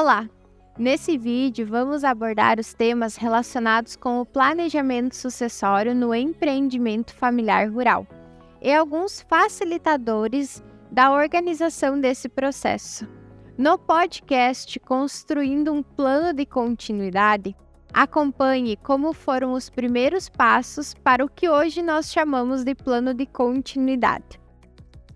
Olá! Nesse vídeo, vamos abordar os temas relacionados com o planejamento sucessório no empreendimento familiar rural e alguns facilitadores da organização desse processo. No podcast Construindo um Plano de Continuidade, acompanhe como foram os primeiros passos para o que hoje nós chamamos de plano de continuidade.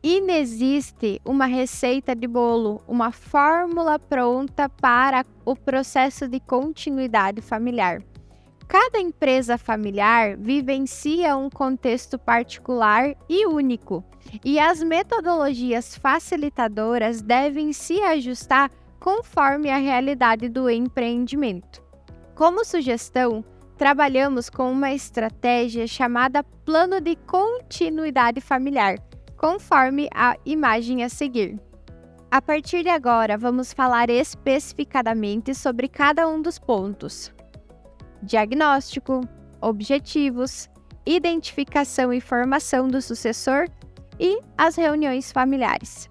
Inexiste uma receita de bolo, uma fórmula pronta para o processo de continuidade familiar. Cada empresa familiar vivencia um contexto particular e único, e as metodologias facilitadoras devem se ajustar conforme a realidade do empreendimento. Como sugestão, trabalhamos com uma estratégia chamada Plano de Continuidade Familiar conforme a imagem a seguir. A partir de agora, vamos falar especificadamente sobre cada um dos pontos: diagnóstico, objetivos, identificação e formação do sucessor e as reuniões familiares.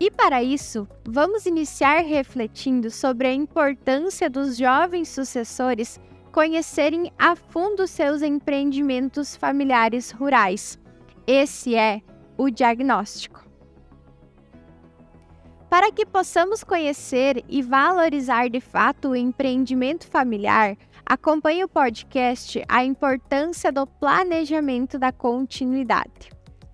E para isso, vamos iniciar refletindo sobre a importância dos jovens sucessores conhecerem a fundo seus empreendimentos familiares rurais. Esse é o diagnóstico. Para que possamos conhecer e valorizar de fato o empreendimento familiar, acompanhe o podcast A Importância do Planejamento da Continuidade.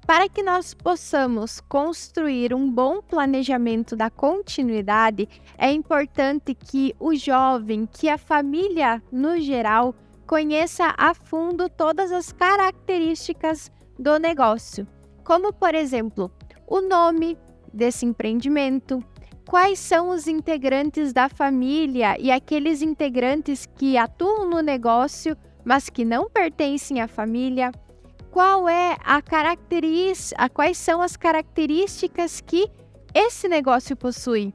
Para que nós possamos construir um bom planejamento da continuidade, é importante que o jovem, que a família no geral, conheça a fundo todas as características do negócio como por exemplo, o nome desse empreendimento, quais são os integrantes da família e aqueles integrantes que atuam no negócio, mas que não pertencem à família, qual é a característica, quais são as características que esse negócio possui?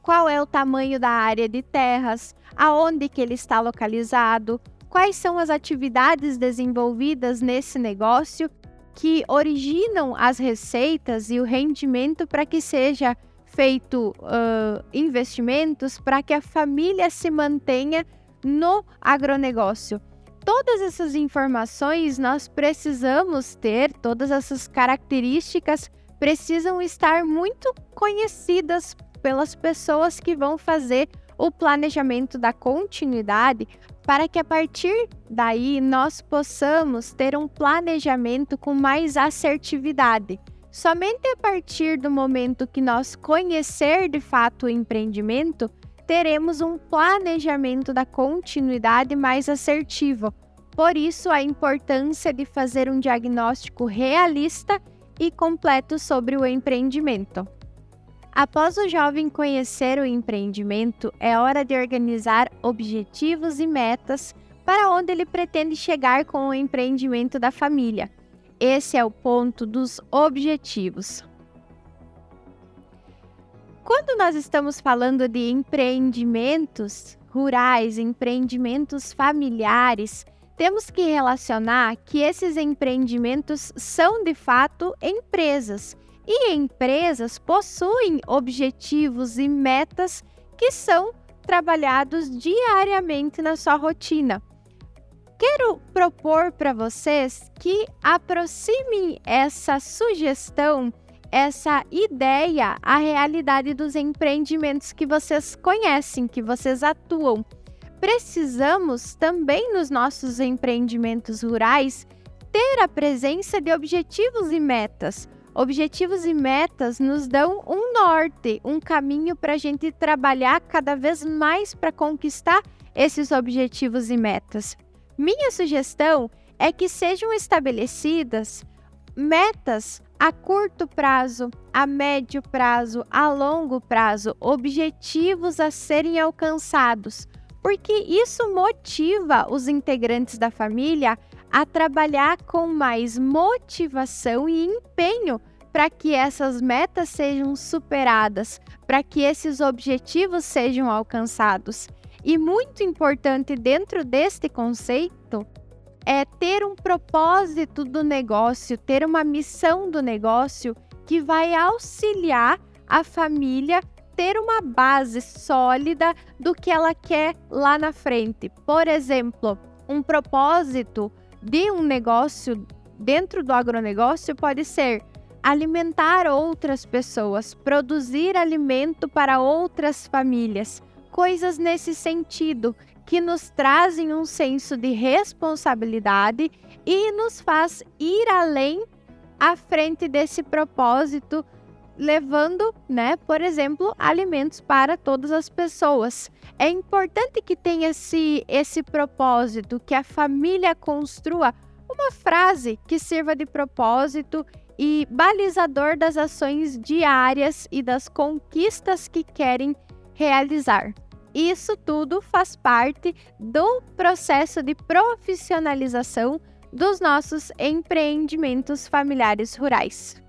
Qual é o tamanho da área de terras, aonde que ele está localizado, quais são as atividades desenvolvidas nesse negócio que originam as receitas e o rendimento para que seja feito uh, investimentos para que a família se mantenha no agronegócio. Todas essas informações nós precisamos ter, todas essas características precisam estar muito conhecidas pelas pessoas que vão fazer o planejamento da continuidade para que a partir daí nós possamos ter um planejamento com mais assertividade. Somente a partir do momento que nós conhecer de fato o empreendimento, teremos um planejamento da continuidade mais assertivo. Por isso, a importância de fazer um diagnóstico realista e completo sobre o empreendimento. Após o jovem conhecer o empreendimento, é hora de organizar objetivos e metas para onde ele pretende chegar com o empreendimento da família. Esse é o ponto dos objetivos. Quando nós estamos falando de empreendimentos rurais, empreendimentos familiares, temos que relacionar que esses empreendimentos são de fato empresas e empresas possuem objetivos e metas que são trabalhados diariamente na sua rotina. Quero propor para vocês que aproximem essa sugestão, essa ideia à realidade dos empreendimentos que vocês conhecem, que vocês atuam. Precisamos também nos nossos empreendimentos rurais ter a presença de objetivos e metas Objetivos e metas nos dão um norte, um caminho para a gente trabalhar cada vez mais para conquistar esses objetivos e metas. Minha sugestão é que sejam estabelecidas metas a curto prazo, a médio prazo, a longo prazo, objetivos a serem alcançados, porque isso motiva os integrantes da família a trabalhar com mais motivação e empenho para que essas metas sejam superadas, para que esses objetivos sejam alcançados. E muito importante dentro deste conceito é ter um propósito do negócio, ter uma missão do negócio que vai auxiliar a família ter uma base sólida do que ela quer lá na frente. Por exemplo, um propósito de um negócio dentro do agronegócio pode ser alimentar outras pessoas, produzir alimento para outras famílias, coisas nesse sentido que nos trazem um senso de responsabilidade e nos faz ir além à frente desse propósito, levando, né, por exemplo, alimentos para todas as pessoas. É importante que tenha esse, esse propósito, que a família construa uma frase que sirva de propósito e balizador das ações diárias e das conquistas que querem realizar. Isso tudo faz parte do processo de profissionalização dos nossos empreendimentos familiares rurais.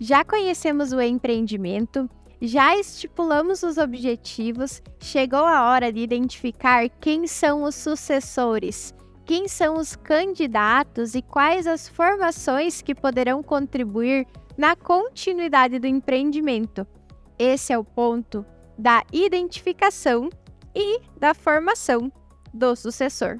Já conhecemos o empreendimento, já estipulamos os objetivos, chegou a hora de identificar quem são os sucessores quem são os candidatos e quais as formações que poderão contribuir na continuidade do empreendimento. Esse é o ponto da identificação e da formação do sucessor.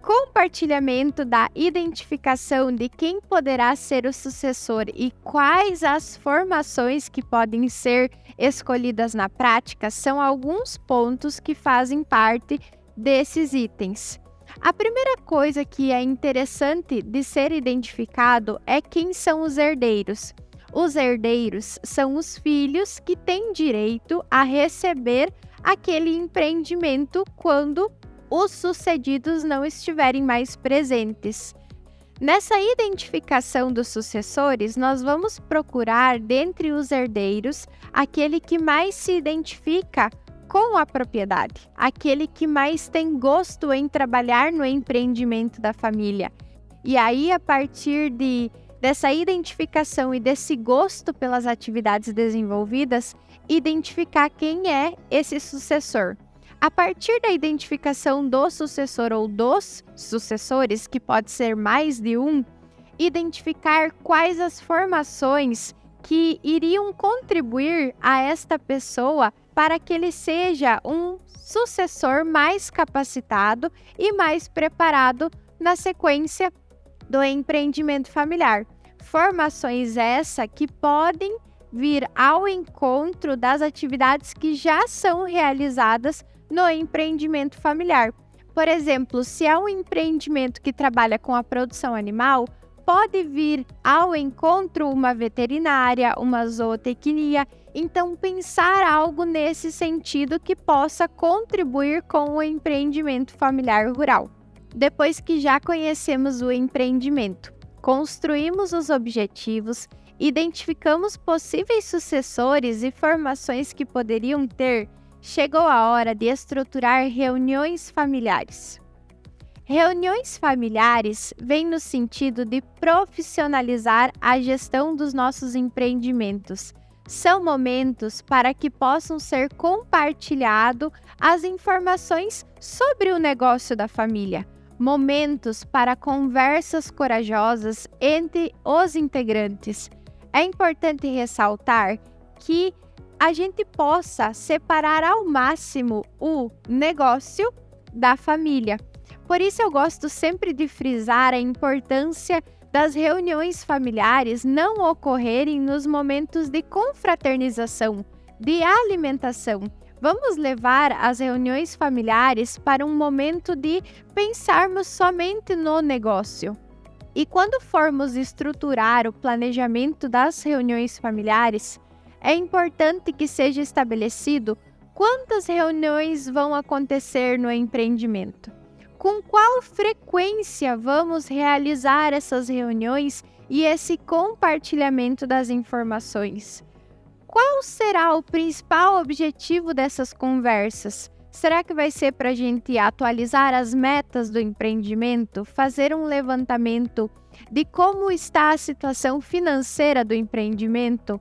Compartilhamento da identificação de quem poderá ser o sucessor e quais as formações que podem ser escolhidas na prática são alguns pontos que fazem parte desses itens. A primeira coisa que é interessante de ser identificado é quem são os herdeiros. Os herdeiros são os filhos que têm direito a receber aquele empreendimento quando os sucedidos não estiverem mais presentes. Nessa identificação dos sucessores, nós vamos procurar, dentre os herdeiros, aquele que mais se identifica com a propriedade, aquele que mais tem gosto em trabalhar no empreendimento da família. E aí, a partir de, dessa identificação e desse gosto pelas atividades desenvolvidas, identificar quem é esse sucessor. A partir da identificação do sucessor ou dos sucessores, que pode ser mais de um, identificar quais as formações que iriam contribuir a esta pessoa para que ele seja um sucessor mais capacitado e mais preparado na sequência do empreendimento familiar. Formações essa que podem vir ao encontro das atividades que já são realizadas no empreendimento familiar. Por exemplo, se é um empreendimento que trabalha com a produção animal, pode vir ao encontro uma veterinária, uma zootecnia então, pensar algo nesse sentido que possa contribuir com o empreendimento familiar rural. Depois que já conhecemos o empreendimento, construímos os objetivos, identificamos possíveis sucessores e formações que poderiam ter, chegou a hora de estruturar reuniões familiares. Reuniões familiares vêm no sentido de profissionalizar a gestão dos nossos empreendimentos são momentos para que possam ser compartilhado as informações sobre o negócio da família, momentos para conversas corajosas entre os integrantes. É importante ressaltar que a gente possa separar ao máximo o negócio da família. Por isso eu gosto sempre de frisar a importância das reuniões familiares não ocorrerem nos momentos de confraternização, de alimentação. Vamos levar as reuniões familiares para um momento de pensarmos somente no negócio. E quando formos estruturar o planejamento das reuniões familiares, é importante que seja estabelecido quantas reuniões vão acontecer no empreendimento com qual frequência vamos realizar essas reuniões e esse compartilhamento das informações? Qual será o principal objetivo dessas conversas? Será que vai ser para a gente atualizar as metas do empreendimento, fazer um levantamento de como está a situação financeira do empreendimento?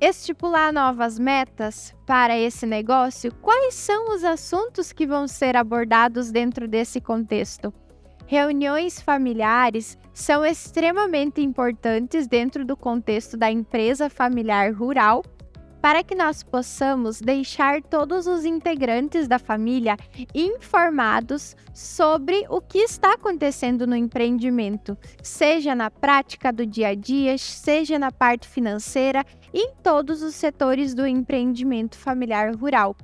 Estipular novas metas para esse negócio, quais são os assuntos que vão ser abordados dentro desse contexto? Reuniões familiares são extremamente importantes dentro do contexto da empresa familiar rural, para que nós possamos deixar todos os integrantes da família informados sobre o que está acontecendo no empreendimento, seja na prática do dia a dia, seja na parte financeira, em todos os setores do empreendimento familiar rural.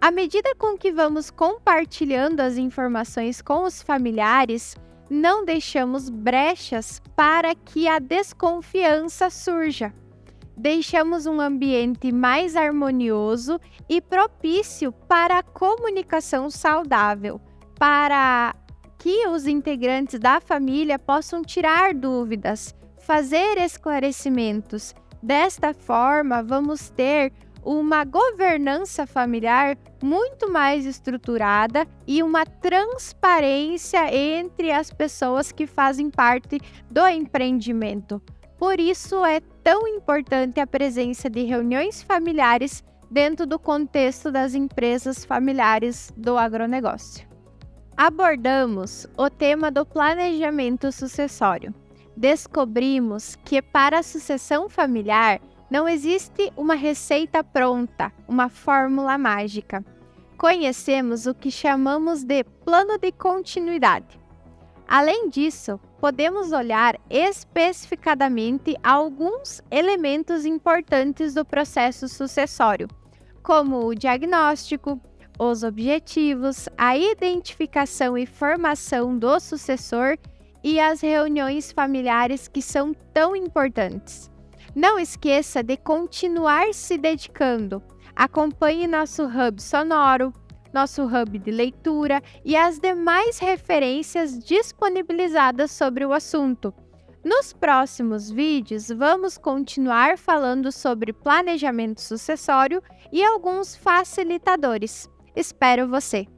À medida com que vamos compartilhando as informações com os familiares, não deixamos brechas para que a desconfiança surja deixamos um ambiente mais harmonioso e propício para a comunicação saudável, para que os integrantes da família possam tirar dúvidas, fazer esclarecimentos. Desta forma, vamos ter uma governança familiar muito mais estruturada e uma transparência entre as pessoas que fazem parte do empreendimento. Por isso é tão importante a presença de reuniões familiares dentro do contexto das empresas familiares do agronegócio. Abordamos o tema do planejamento sucessório. Descobrimos que para a sucessão familiar não existe uma receita pronta, uma fórmula mágica. Conhecemos o que chamamos de plano de continuidade. Além disso, podemos olhar especificadamente alguns elementos importantes do processo sucessório, como o diagnóstico, os objetivos, a identificação e formação do sucessor e as reuniões familiares que são tão importantes. Não esqueça de continuar se dedicando. Acompanhe nosso hub sonoro, nosso hub de leitura e as demais referências disponibilizadas sobre o assunto. Nos próximos vídeos, vamos continuar falando sobre planejamento sucessório e alguns facilitadores. Espero você!